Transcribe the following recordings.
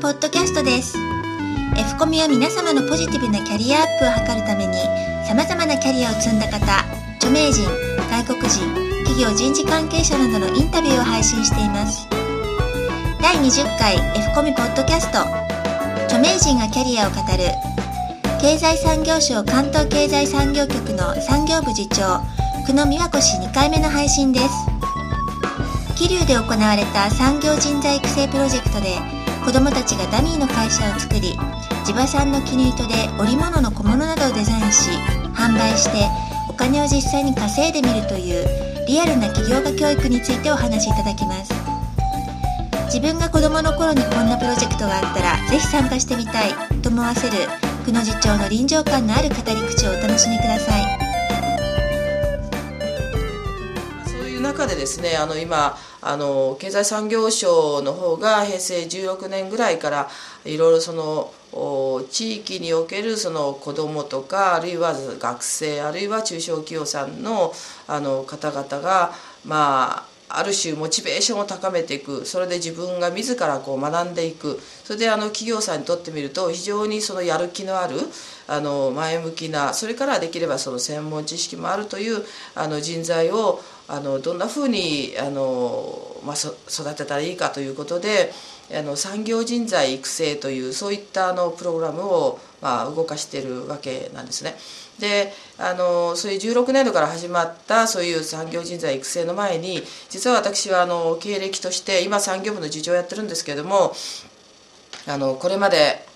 ポッドキャストです。F コミは皆様のポジティブなキャリアアップを図るために様々なキャリアを積んだ方著名人外国人企業人事関係者などのインタビューを配信しています。第20回 F コミポッドキャスト。著名人がキャリアを語る。経済産業省関東経済産業局の産業部次長久野美和子氏2回目の配信です。桐生で行われた産業人材育成プロジェクトで子どもたちがダミーの会社を作り地場産の絹糸で織物の小物などをデザインし販売してお金を実際に稼いでみるというリアルな起業家教育についてお話しいただきます。自分が子どもの頃にこんなプロジェクトがあったらぜひ参加してみたいと思わせる久野次長の臨場感のある語り口をお楽しみください。中でですねあの今あの経済産業省の方が平成16年ぐらいからいろいろその地域におけるその子どもとかあるいは学生あるいは中小企業さんのあの方々がまあある種モチベーションを高めていく。それで自分が自らこう学んでいく。それであの企業さんにとってみると非常にそのやる気のあるあの前向きなそれからできればその専門知識もあるというあの人材をあのどんなふうにあの、まあ、育てたらいいかということであの産業人材育成というそういったあのプログラムを、まあ、動かしているわけなんですね。であのそういう16年度から始まったそういう産業人材育成の前に実は私はあの経歴として今産業部の次長をやってるんですけれどもあのこれまで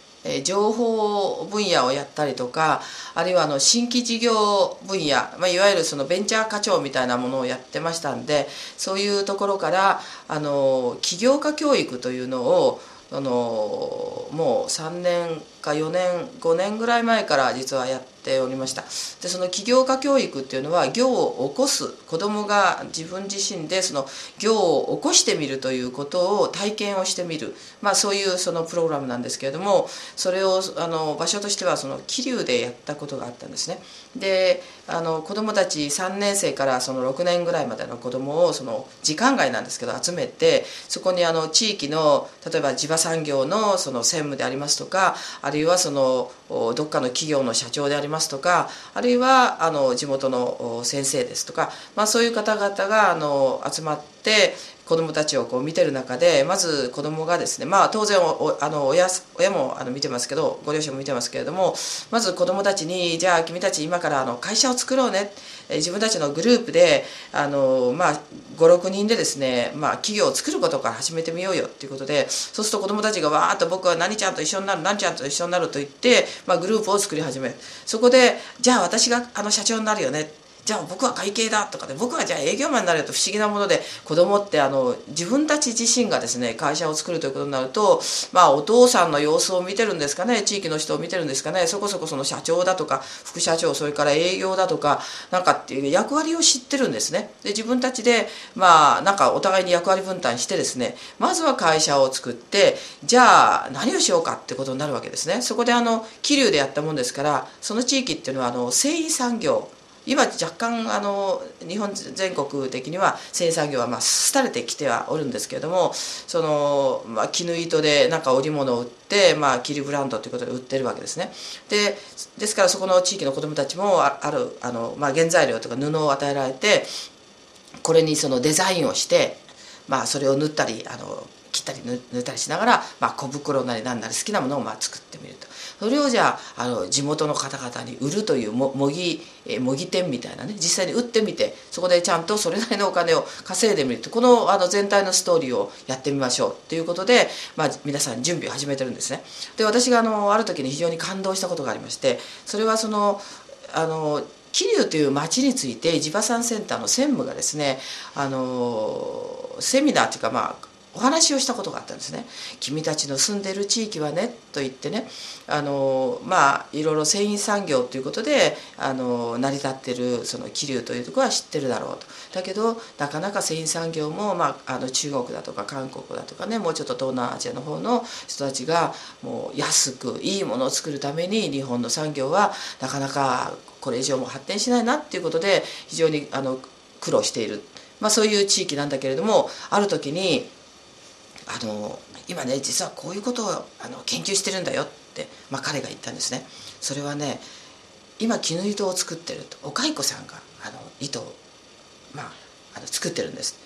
情報分野をやったりとかあるいはあの新規事業分野、まあ、いわゆるそのベンチャー課長みたいなものをやってましたんでそういうところからあの起業家教育というのをあのもう3年か4年5年ぐらい前から実はやっておりました。でその起業家教育っていうのは業を起こす子どもが自分自身でその業を起こしてみるということを体験をしてみる、まあ、そういうそのプログラムなんですけれどもそれをあの場所としてはその桐生でやったことがあったんですね。であの子どもたち3年生からその6年ぐらいまでの子どもをその時間外なんですけど集めてそこにあの地域の例えば地場産業のその専務でありますとかあるいはそのどっかの企業の社長でありますとかあるいはあの地元の先生ですとか、まあ、そういう方々があの集まって子どもたちをこう見てる中でまず子どもがですねまあ当然あの親親もあの見てますけどご両親も見てますけれどもまず子どもたちにじゃあ君たち今からあの会社を作ろうね。自分たちのグループであの、まあ、56人でですね、まあ、企業を作ることから始めてみようよっていうことでそうすると子どもたちがわーっと僕は何ちゃんと一緒になる何ちゃんと一緒になると言って、まあ、グループを作り始める。そこでじゃあ私があの社長になるよね。じゃあ僕は会計だとかで僕はじゃあ営業マンになると不思議なもので子供ってあの自分たち自身がですね会社を作るということになるとまあお父さんの様子を見てるんですかね地域の人を見てるんですかねそこそこその社長だとか副社長それから営業だとかなんかっていう役割を知ってるんですね。で自分たちでまあなんかお互いに役割分担してですねまずは会社を作ってじゃあ何をしようかってことになるわけですね。そこであの桐生でやったもんですからその地域っていうのはあの繊維産業今若干あの日本全国的には繊維産業はまあ廃れてきてはおるんですけれどもその、まあ、絹糸でなんか織物を売って、まあ、キルブランドということで売ってるわけですね。でですからそこの地域の子どもたちもあるあの、まあ、原材料とか布を与えられてこれにそのデザインをして、まあ、それを縫ったりあの切ったり縫ったりしながら、まあ、小袋なりなんなり好きなものをまあ作ってみると。それをじゃああの地元の方々に売るという模擬模擬店みたいなね実際に売ってみてそこでちゃんとそれなりのお金を稼いでみるとこのあの全体のストーリーをやってみましょうということで、まあ、皆さん準備を始めてるんですね。で私があのある時に非常に感動したことがありましてそれはそのあの桐生という町について地場産センターの専務がですねあのセミナーというかまあお話をしたことがあったんですね「君たちの住んでる地域はね」と言ってねあのまあいろいろ繊維産業ということであの成り立ってるその桐生というとこは知ってるだろうと。だけどなかなか繊維産業も、まあ、あの中国だとか韓国だとかねもうちょっと東南アジアの方の人たちがもう安くいいものを作るために日本の産業はなかなかこれ以上も発展しないなっていうことで非常にあの苦労している、まあ、そういう地域なんだけれどもある時にあの今ね実はこういうことをあの研究してるんだよって、まあ、彼が言ったんですね。それはね今絹糸を作ってるとお蚕さんがあの糸を、まあ、あの作ってるんです。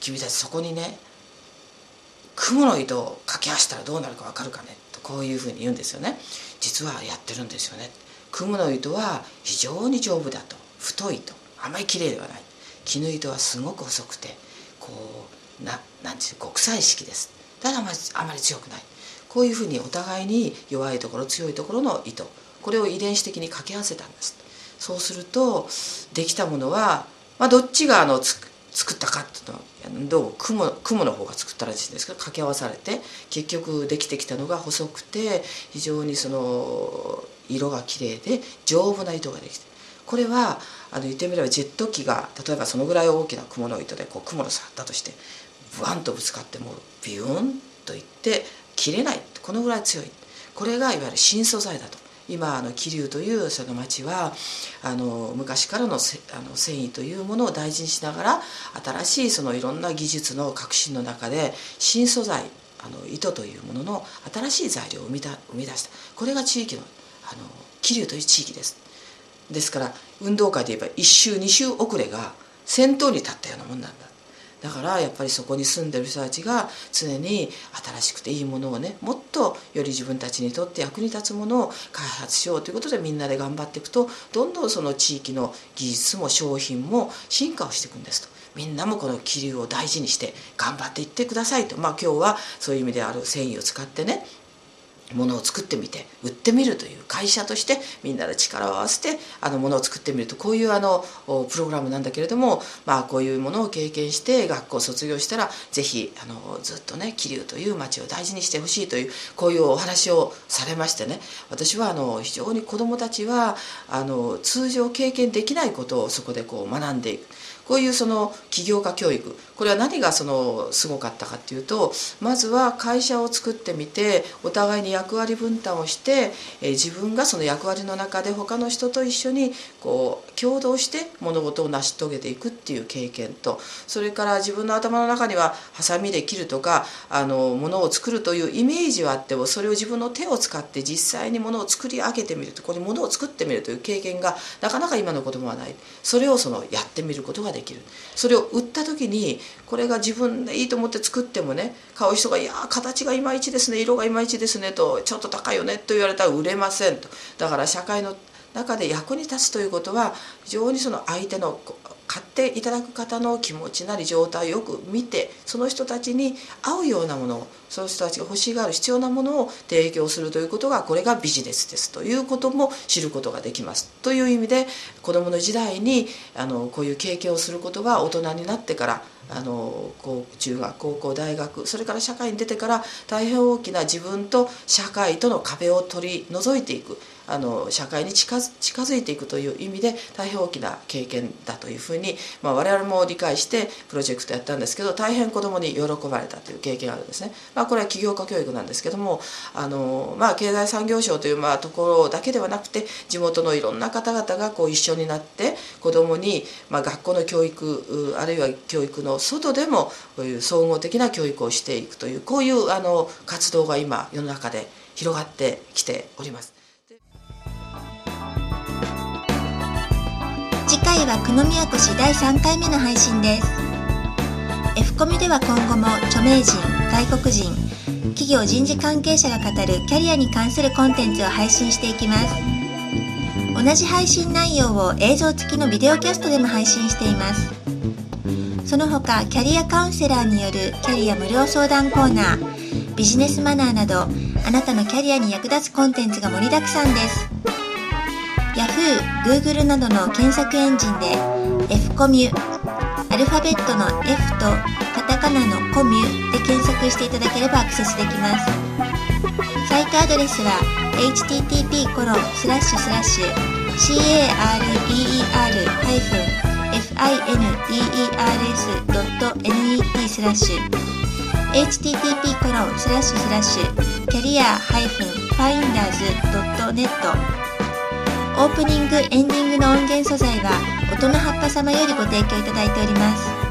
君たちそこにね雲の糸を掛け合わせたらどうなるか分かるかね？とこういうふうに言うんですよね。実はやってるんですよね。雲の糸は非常に丈夫だと。太いと。あまり綺麗ではない。絹糸はすごく細くてこうななんていう極彩色です。ただあまりあまり強くない。こういうふうにお互いに弱いところ強いところの糸これを遺伝子的に掛け合わせたんです。そうするとできたものは、まあ、どっちがあのつ作ったかっていうのはどう雲雲の方が作ったらしいんですけど掛け合わされて結局できてきたのが細くて非常にその色がきれいで丈夫な糸ができてるこれはあの言ってみればジェット機が例えばそのぐらい大きな雲の糸でこう雲の差だとしてブワンとぶつかってもうビューンといって切れない。このぐらい強い。これがいわゆる新素材だと。今あの桐生というその町はあの昔からのせあの繊維というものを大事にしながら新しいそのいろんな技術の革新の中で新素材あの糸というものの新しい材料を生みだ生み出した。これが地域のあの桐生という地域です。ですから運動会で言えば1周2周遅れが先頭に立ったようなもんなんだ。だからやっぱりそこに住んでる人たちが常に新しくていいものをねもっとより自分たちにとって役に立つものを開発しようということでみんなで頑張っていくとどんどんその地域の技術も商品も進化をしていくんですと。みんなもこの気流を大事にして頑張っていってくださいと。まあ今日はそういう意味である繊維を使ってねものを作ってみて売ってみるという会社としてみんなで力を合わせてあのものを作ってみるとこういうあのプログラムなんだけれども、まあ、こういうものを経験して学校を卒業したら是非あのずっとね桐生という町を大事にしてほしいというこういうお話をされましてね私はあの非常に子どもたちはあの通常経験できないことをそこでこう学んでいく。こういうその起業家教育。これは何がそのすごかったかっていうとまずは会社を作ってみてお互いに役割分担をして、え自分がその役割の中で他の人と一緒にこう共同して物事を成し遂げていくっていう経験とそれから自分の頭の中にはハサミで切るとかあの物を作るというイメージはあってもそれを自分の手を使って実際に物を作り上げてみるとここに物を作ってみるという経験がなかなか今の子供はない。それをそのやってみることができる。それを売った時にこれが自分でいいと思って作ってもね買う人が「いや形がいまいちですね色がいまいちですね」と「ちょっと高いよね」と言われたら売れませんと。だから社会の中で役に立つということは非常にその相手の買っていただく方の気持ちなり状態をよく見てその人たちに合うようなものをその人たちが欲しがる必要なものを提供するということがこれがビジネスです。ということも知ることができます。という意味で子どもの時代にあのこういう経験をすることは大人になってからあの中学高校大学それから社会に出てから大変大きな自分と社会との壁を取り除いていく。あの社会に近づいていくという意味で大変大きな経験だというふうに、まあ、我々も理解してプロジェクトやったんですけど大変子どもに喜ばれたという経験があるんですね。まあ、これは起業家教育なんですけどもあの、まあ、経済産業省というまあところだけではなくて地元のいろんな方々がこう一緒になって子どもに、まあ、学校の教育あるいは教育の外でもこういう総合的な教育をしていくというこういうあの活動が今世の中で広がってきております。次回は久野宮古市第3回目の配信です。F コミでは今後も著名人外国人企業人事関係者が語るキャリアに関するコンテンツを配信していきます。同じ配信内容を映像付きのビデオキャストでも配信しています。その他キャリアカウンセラーによるキャリア無料相談コーナービジネスマナーなどあなたのキャリアに役立つコンテンツが盛りだくさんです。Yahoo、Google などの検索エンジンで F コミュアルファベットの F とカタカナのコミュで検索していただければアクセスできます。サイトアドレスは http:// career-finders.net スラッシュ http コロンスラッシュスラッシュキャリア -finders.net オープニングエンディングの音源素材は音の葉っぱ様よりご提供いただいております。